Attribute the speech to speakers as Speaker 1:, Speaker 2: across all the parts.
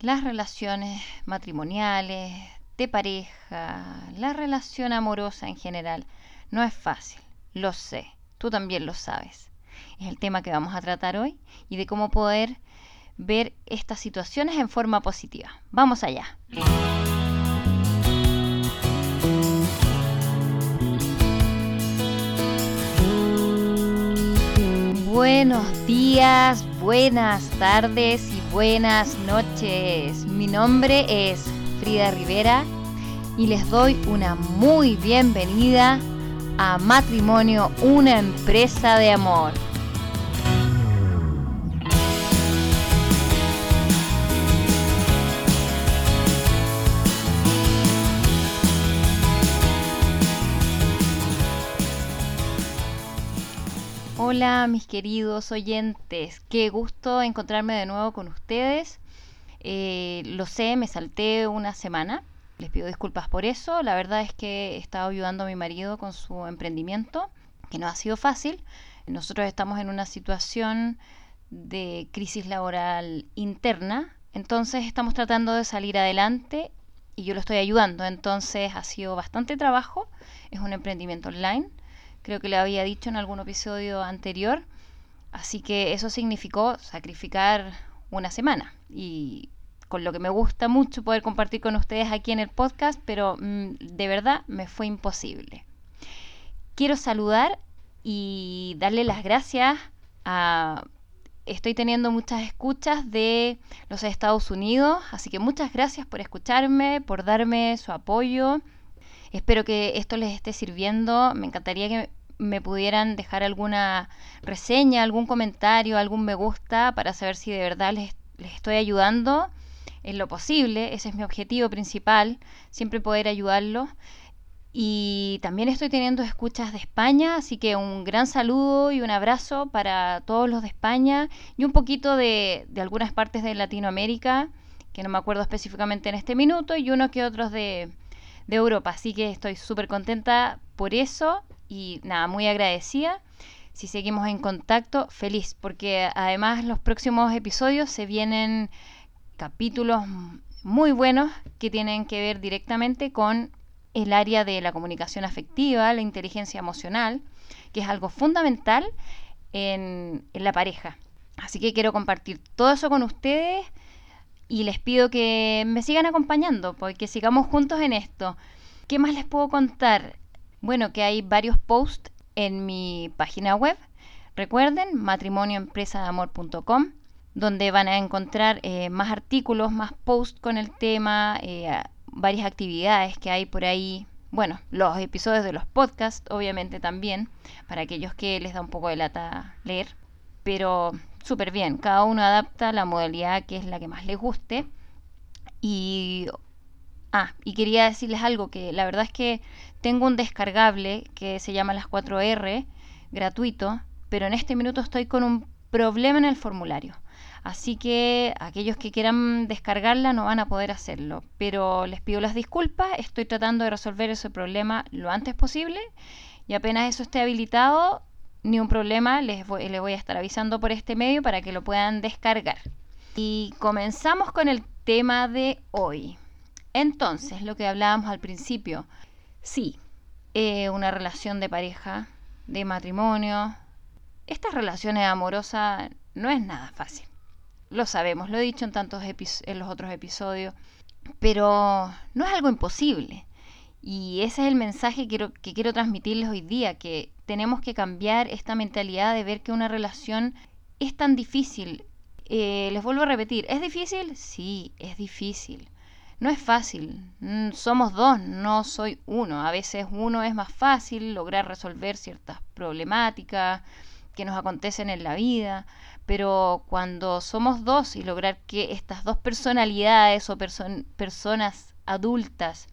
Speaker 1: las relaciones matrimoniales, de pareja, la relación amorosa en general, no es fácil, lo sé, tú también lo sabes. Es el tema que vamos a tratar hoy y de cómo poder ver estas situaciones en forma positiva. Vamos allá. Buenos días, buenas tardes y buenas noches. Mi nombre es Frida Rivera y les doy una muy bienvenida a Matrimonio, una empresa de amor. Hola mis queridos oyentes, qué gusto encontrarme de nuevo con ustedes. Eh, lo sé, me salté una semana, les pido disculpas por eso. La verdad es que he estado ayudando a mi marido con su emprendimiento, que no ha sido fácil. Nosotros estamos en una situación de crisis laboral interna, entonces estamos tratando de salir adelante y yo lo estoy ayudando. Entonces ha sido bastante trabajo, es un emprendimiento online creo que le había dicho en algún episodio anterior. Así que eso significó sacrificar una semana y con lo que me gusta mucho poder compartir con ustedes aquí en el podcast, pero mm, de verdad me fue imposible. Quiero saludar y darle las gracias a... Estoy teniendo muchas escuchas de los Estados Unidos, así que muchas gracias por escucharme, por darme su apoyo. Espero que esto les esté sirviendo. Me encantaría que me pudieran dejar alguna reseña, algún comentario, algún me gusta para saber si de verdad les, estoy ayudando en lo posible. Ese es mi objetivo principal, siempre poder ayudarlos. Y también estoy teniendo escuchas de España, así que un gran saludo y un abrazo para todos los de España y un poquito de, de algunas partes de Latinoamérica, que no me acuerdo específicamente en este minuto, y unos que otros de, de Europa. Así que estoy súper contenta por eso y nada, muy agradecida. Si seguimos en contacto, feliz, porque además los próximos episodios se vienen capítulos muy buenos que tienen que ver directamente con el área de la comunicación afectiva, la inteligencia emocional, que es algo fundamental en, en la pareja. Así que quiero compartir todo eso con ustedes y les pido que me sigan acompañando, porque sigamos juntos en esto. ¿Qué más les puedo contar? Bueno, que hay varios posts en mi página web. Recuerden, matrimonioempresadeamor.com, donde van a encontrar eh, más artículos, más posts con el tema, eh, varias actividades que hay por ahí. Bueno, los episodios de los podcasts, obviamente también, para aquellos que les da un poco de lata leer. Pero súper bien, cada uno adapta la modalidad que es la que más les guste. Y Ah, y quería decirles algo, que la verdad es que tengo un descargable que se llama las 4R, gratuito, pero en este minuto estoy con un problema en el formulario. Así que aquellos que quieran descargarla no van a poder hacerlo. Pero les pido las disculpas, estoy tratando de resolver ese problema lo antes posible y apenas eso esté habilitado, ni un problema, les voy, les voy a estar avisando por este medio para que lo puedan descargar. Y comenzamos con el tema de hoy. Entonces, lo que hablábamos al principio, sí, eh, una relación de pareja, de matrimonio, estas relaciones amorosas no es nada fácil. Lo sabemos, lo he dicho en tantos en los otros episodios, pero no es algo imposible. Y ese es el mensaje que quiero, transmitirles hoy día, que tenemos que cambiar esta mentalidad de ver que una relación es tan difícil. Eh, les vuelvo a repetir, ¿es difícil? Sí, es difícil no es fácil. Mm, somos dos, no soy uno. A veces uno es más fácil lograr resolver ciertas problemáticas que nos acontecen en la vida, pero cuando somos dos y lograr que estas dos personalidades o personas adultas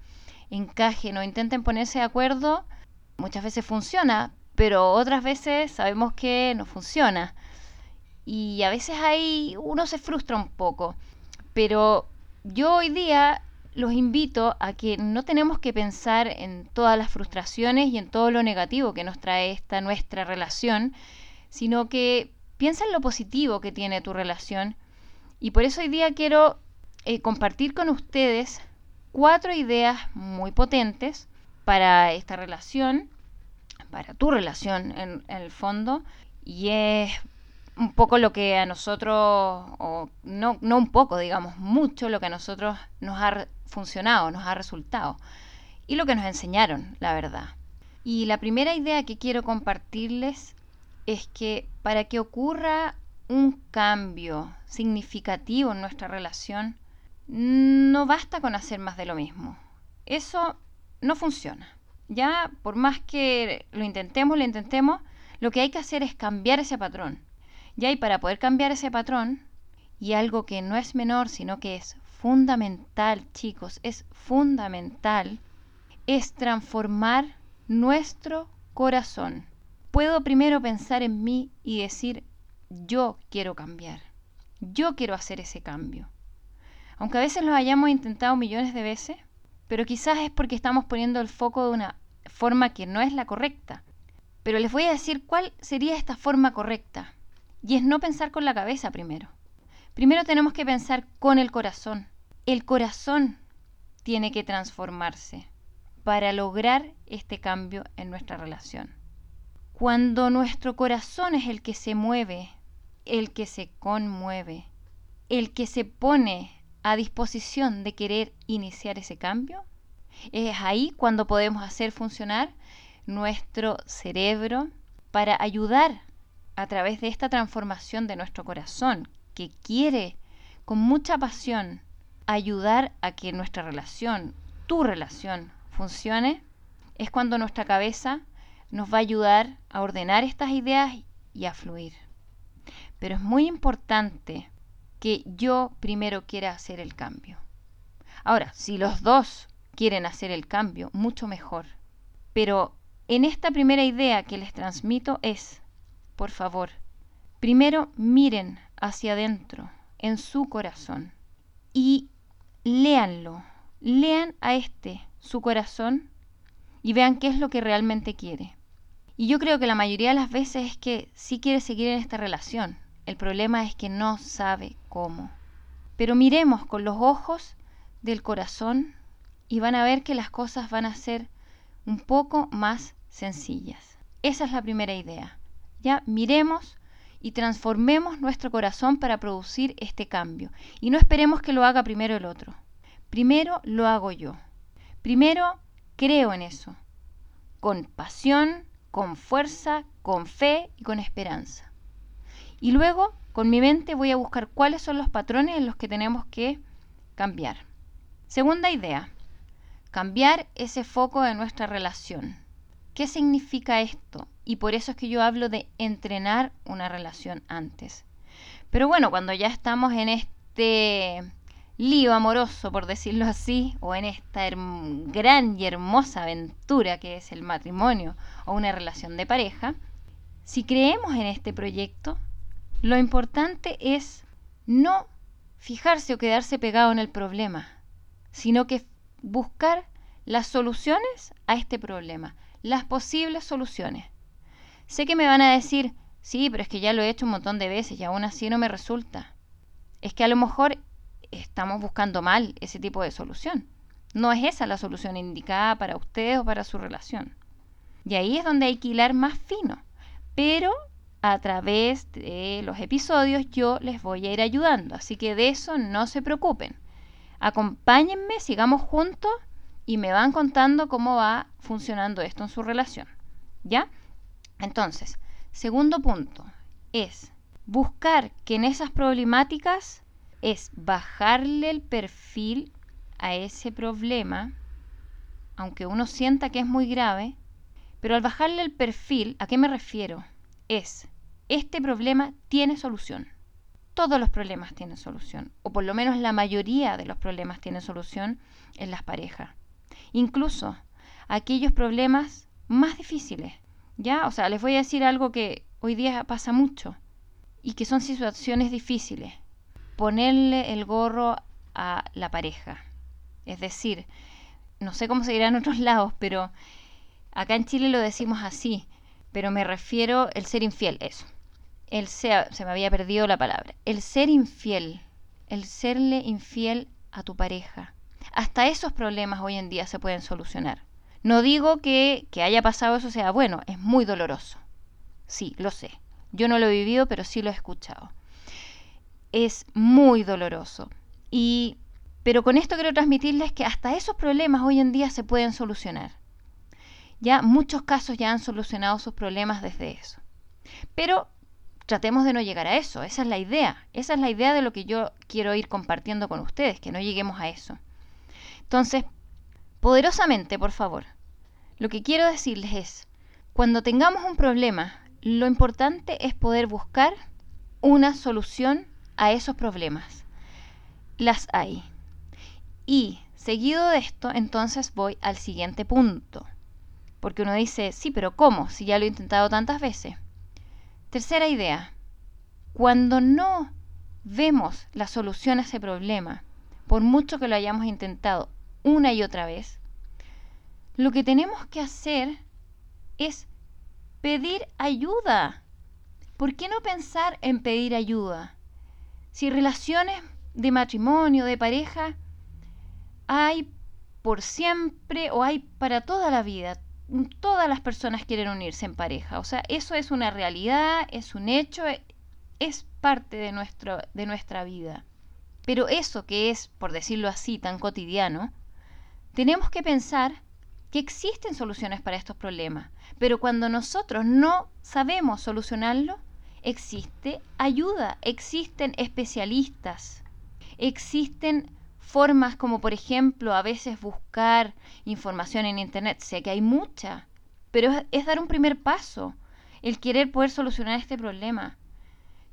Speaker 1: encajen o intenten ponerse de acuerdo, muchas veces funciona, pero otras veces sabemos que no funciona. Y a veces ahí uno se frustra un poco, pero yo hoy día los invito a que no tenemos que pensar en todas las frustraciones y en todo lo negativo que nos trae esta nuestra relación, sino que piensa en lo positivo que tiene tu relación. Y por eso hoy día quiero eh, compartir con ustedes cuatro ideas muy potentes para esta relación, para tu relación en, el fondo, y es un poco lo que a nosotros, o no, no un poco, digamos, mucho lo que a nosotros nos ha funcionado, nos ha resultado, y lo que nos enseñaron, la verdad. Y la primera idea que quiero compartirles es que para que ocurra un cambio significativo en nuestra relación, no basta con hacer más de lo mismo. Eso no funciona. Ya, por más que lo intentemos, lo intentemos, lo que hay que hacer es cambiar ese patrón. Ya, y para poder cambiar ese patrón, y algo que no es menor, sino que es fundamental, chicos, es fundamental, es transformar nuestro corazón. Puedo primero pensar en mí y decir, yo quiero cambiar, yo quiero hacer ese cambio. Aunque a veces lo hayamos intentado millones de veces, pero quizás es porque estamos poniendo el foco de una forma que no es la correcta. Pero les voy a decir cuál sería esta forma correcta. Y es no pensar con la cabeza primero. Primero tenemos que pensar con el corazón. El corazón tiene que transformarse para lograr este cambio en nuestra relación. Cuando nuestro corazón es el que se mueve, el que se conmueve, el que se pone a disposición de querer iniciar ese cambio, es ahí cuando podemos hacer funcionar nuestro cerebro para ayudar a través de esta transformación de nuestro corazón, que quiere con mucha pasión ayudar a que nuestra relación, tu relación, funcione, es cuando nuestra cabeza nos va a ayudar a ordenar estas ideas y a fluir. Pero es muy importante que yo primero quiera hacer el cambio. Ahora, si los dos quieren hacer el cambio, mucho mejor. Pero en esta primera idea que les transmito es, por favor, primero miren hacia adentro, en su corazón, y léanlo, lean a este, su corazón, y vean qué es lo que realmente quiere. Y yo creo que la mayoría de las veces es que sí quiere seguir en esta relación, el problema es que no sabe cómo. Pero miremos con los ojos del corazón y van a ver que las cosas van a ser un poco más sencillas. Esa es la primera idea. Ya miremos y transformemos nuestro corazón para producir este cambio. Y no esperemos que lo haga primero el otro. Primero lo hago yo. Primero creo en eso. Con pasión, con fuerza, con fe y con esperanza. Y luego, con mi mente, voy a buscar cuáles son los patrones en los que tenemos que cambiar. Segunda idea, cambiar ese foco de nuestra relación. ¿Qué significa esto? Y por eso es que yo hablo de entrenar una relación antes. Pero bueno, cuando ya estamos en este lío amoroso, por decirlo así, o en esta gran y hermosa aventura que es el matrimonio o una relación de pareja, si creemos en este proyecto, lo importante es no fijarse o quedarse pegado en el problema, sino que buscar las soluciones a este problema, las posibles soluciones. Sé que me van a decir, sí, pero es que ya lo he hecho un montón de veces y aún así no me resulta. Es que a lo mejor estamos buscando mal ese tipo de solución. No es esa la solución indicada para ustedes o para su relación. Y ahí es donde hay que hilar más fino. Pero a través de los episodios yo les voy a ir ayudando. Así que de eso no se preocupen. Acompáñenme, sigamos juntos y me van contando cómo va funcionando esto en su relación. ¿Ya? Entonces, segundo punto es buscar que en esas problemáticas es bajarle el perfil a ese problema, aunque uno sienta que es muy grave, pero al bajarle el perfil, ¿a qué me refiero? Es este problema tiene solución. Todos los problemas tienen solución, o por lo menos la mayoría de los problemas tienen solución en las parejas. Incluso aquellos problemas más difíciles. ¿Ya? O sea, les voy a decir algo que hoy día pasa mucho y que son situaciones difíciles. Ponerle el gorro a la pareja. Es decir, no sé cómo se dirá en otros lados, pero acá en Chile lo decimos así, pero me refiero el ser infiel, eso el se me había perdido la palabra, el ser infiel, el serle infiel a tu pareja. Hasta esos problemas hoy en día se pueden solucionar. No digo que, que haya pasado eso sea bueno, es muy doloroso. Sí, lo sé. Yo no lo he vivido, pero sí lo he escuchado. Es muy doloroso. Y, pero con esto quiero transmitirles que hasta esos problemas hoy en día se pueden solucionar. Ya muchos casos ya han solucionado sus problemas desde eso. Pero tratemos de no llegar a eso. Esa es la idea. Esa es la idea de lo que yo quiero ir compartiendo con ustedes, que no lleguemos a eso. Entonces, poderosamente, por favor, lo que quiero decirles es, cuando tengamos un problema, lo importante es poder buscar una solución a esos problemas. Las hay. Y seguido de esto, entonces voy al siguiente punto. Porque uno dice, sí, pero ¿cómo? Si ya lo he intentado tantas veces. Tercera idea. Cuando no vemos la solución a ese problema, por mucho que lo hayamos intentado una y otra vez, lo que tenemos que hacer es pedir ayuda. ¿Por qué no pensar en pedir ayuda? Si relaciones de matrimonio, de pareja, hay por siempre o hay para toda la vida. Todas las personas quieren unirse en pareja. O sea, eso es una realidad, es un hecho, es parte de, nuestro, de nuestra vida. Pero eso que es, por decirlo así, tan cotidiano, tenemos que pensar que existen soluciones para estos problemas, pero cuando nosotros no sabemos solucionarlo, existe ayuda, existen especialistas, existen formas como por ejemplo a veces buscar información en internet, sé que hay mucha, pero es, dar un primer paso, el querer poder solucionar este problema.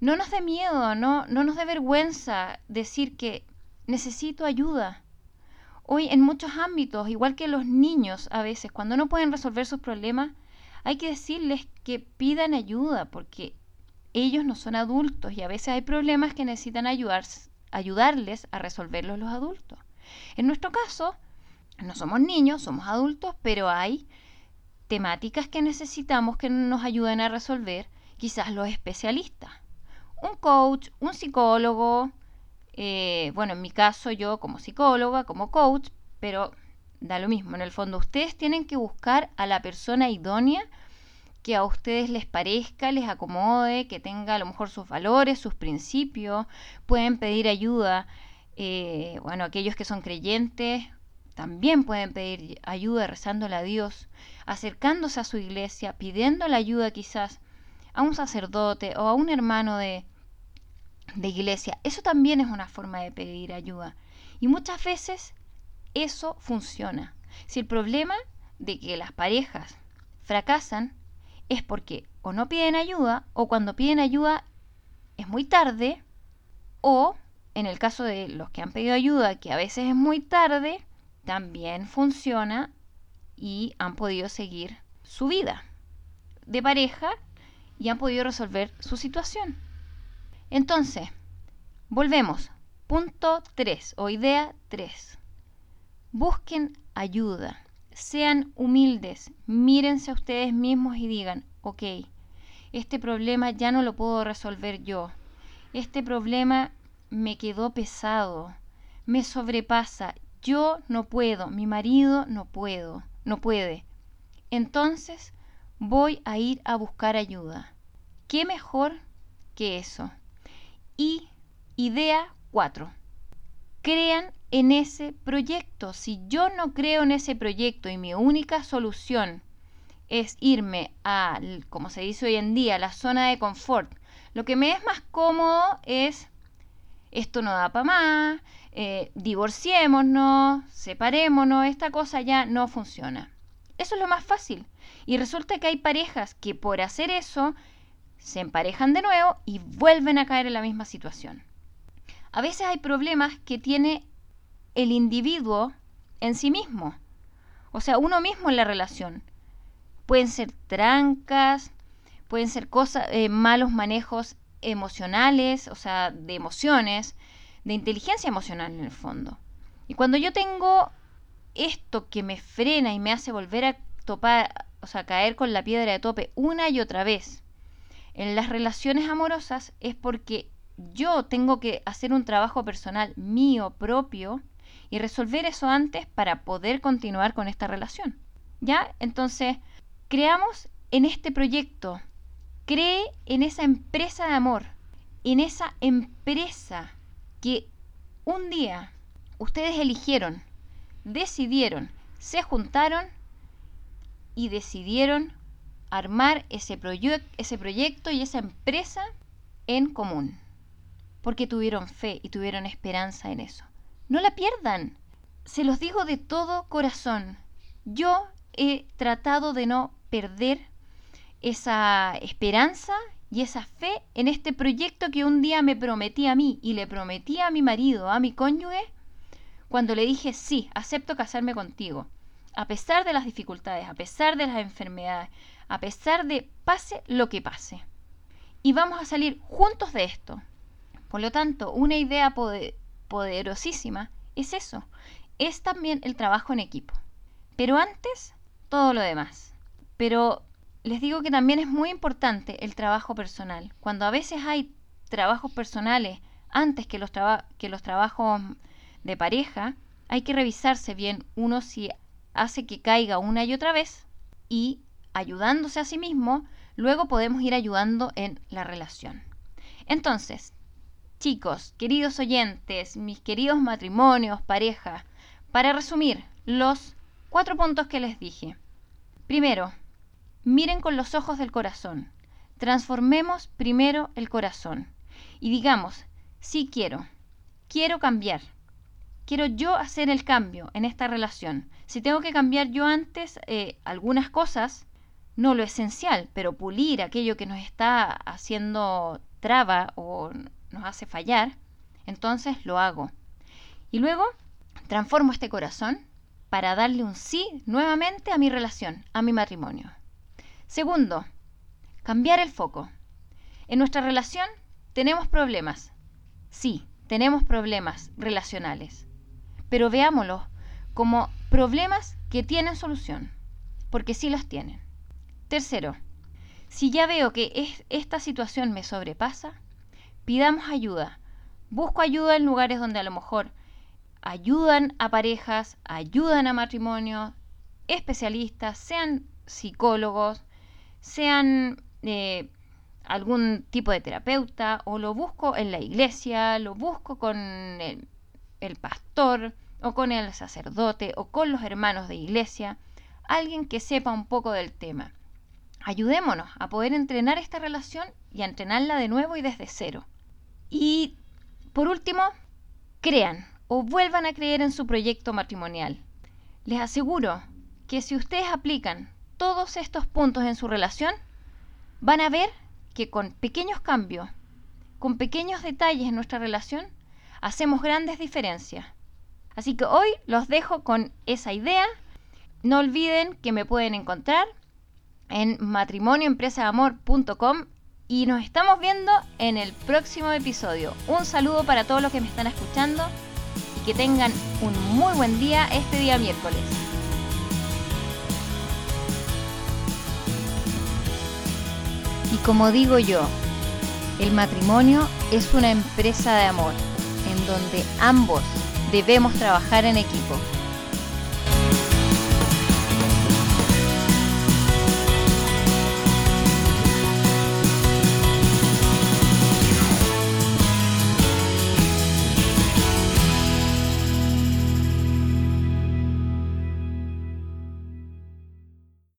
Speaker 1: No nos dé miedo, no, no nos dé vergüenza decir que necesito ayuda. Hoy en muchos ámbitos, igual que los niños a veces, cuando no pueden resolver sus problemas, hay que decirles que pidan ayuda porque ellos no son adultos y a veces hay problemas que necesitan ayudar, ayudarles a resolverlos los adultos. En nuestro caso, no somos niños, somos adultos, pero hay temáticas que necesitamos que nos ayuden a resolver quizás los especialistas. Un coach, un psicólogo, eh, bueno, en mi caso yo como psicóloga, como coach, pero da lo mismo. En el fondo ustedes tienen que buscar a la persona idónea que a ustedes les parezca, les acomode, que tenga a lo mejor sus valores, sus principios. Pueden pedir ayuda. Eh, bueno, aquellos que son creyentes también pueden pedir ayuda rezándole a Dios, acercándose a su iglesia, pidiendo la ayuda quizás a un sacerdote o a un hermano de, de iglesia. Eso también es una forma de pedir ayuda. Y muchas veces eso funciona. Si el problema de que las parejas fracasan es porque o no piden ayuda o cuando piden ayuda es muy tarde o en el caso de los que han pedido ayuda que a veces es muy tarde también funciona y han podido seguir su vida de pareja y han podido resolver su situación. Entonces, volvemos. Punto 3 o idea 3. Busquen ayuda. Sean humildes. Mírense a ustedes mismos y digan, ok, este problema ya no lo puedo resolver yo. Este problema me quedó pesado. Me sobrepasa. Yo no puedo. Mi marido no puedo. No puede. Entonces voy a ir a buscar ayuda. ¿Qué mejor que eso? Y idea 4. Crean en ese proyecto. Si yo no creo en ese proyecto y mi única solución es irme a, como se dice hoy en día, la zona de confort, lo que me es más cómodo es, esto no da para más, eh, divorciémonos, separémonos, esta cosa ya no funciona. Eso es lo más fácil. Y resulta que hay parejas que por hacer eso se emparejan de nuevo y vuelven a caer en la misma situación. A veces hay problemas que tiene el individuo en sí mismo, o sea, uno mismo en la relación. Pueden ser trancas, pueden ser cosas, eh, malos manejos emocionales, o sea, de emociones, de inteligencia emocional en el fondo. Y cuando yo tengo esto que me frena y me hace volver a topar, o sea, caer con la piedra de tope una y otra vez, en las relaciones amorosas es porque yo tengo que hacer un trabajo personal mío propio y resolver eso antes para poder continuar con esta relación. ¿Ya? Entonces, creamos en este proyecto, cree en esa empresa de amor, en esa empresa que un día ustedes eligieron, decidieron, se juntaron y decidieron armar ese, ese proyecto y esa empresa en común. Porque tuvieron fe y tuvieron esperanza en eso. No la pierdan. Se los digo de todo corazón. Yo he tratado de no perder esa esperanza y esa fe en este proyecto que un día me prometí a mí y le prometí a mi marido, a mi cónyuge, cuando le dije, sí, acepto casarme contigo, a pesar de las dificultades, a pesar de las enfermedades, a pesar de pase lo que pase. Y vamos a salir juntos de esto. Por lo tanto, una idea poderosísima es eso, es también el trabajo en equipo. Pero antes, todo lo demás. Pero les digo que también es muy importante el trabajo personal. Cuando a veces hay trabajos personales antes que los, que los trabajos de pareja, hay que revisarse bien uno si hace que caiga una y otra vez y ayudándose a sí mismo, luego podemos ir ayudando en la relación. Entonces, chicos, queridos oyentes, mis queridos matrimonios, parejas, para resumir los cuatro puntos que les dije. Primero, miren con los ojos del corazón. Transformemos primero el corazón y digamos, sí quiero, quiero cambiar, quiero yo hacer el cambio en esta relación. Si tengo que cambiar yo antes eh, algunas cosas, no lo esencial, pero pulir aquello que nos está haciendo traba o nos hace fallar, entonces lo hago. Y luego transformo este corazón para darle un sí nuevamente a mi relación, a mi matrimonio. Segundo, cambiar el foco. En nuestra relación tenemos problemas. Sí, tenemos problemas relacionales. Pero veámoslos como problemas que tienen solución, porque sí los tienen. Tercero, si ya veo que esta situación me sobrepasa, pidamos ayuda. Busco ayuda en lugares donde a lo mejor ayudan a parejas, ayudan a matrimonios, especialistas, sean psicólogos, sean eh, algún tipo de terapeuta, o lo busco en la iglesia, lo busco con el pastor, o con el sacerdote, o con los hermanos de iglesia, alguien que sepa un poco del tema ayudémonos a poder entrenar esta relación y a entrenarla de nuevo y desde cero. Y por último, crean o vuelvan a creer en su proyecto matrimonial. Les aseguro que si ustedes aplican todos estos puntos en su relación, van a ver que con pequeños cambios, con pequeños detalles en nuestra relación, hacemos grandes diferencias. Así que hoy los dejo con esa idea. No olviden que me pueden encontrar en matrimonioempresaamor.com y nos estamos viendo en el próximo episodio. Un saludo para todos los que me están escuchando y que tengan un muy buen día este día miércoles. Y como digo yo, el matrimonio es una empresa de amor en donde ambos debemos trabajar en equipo.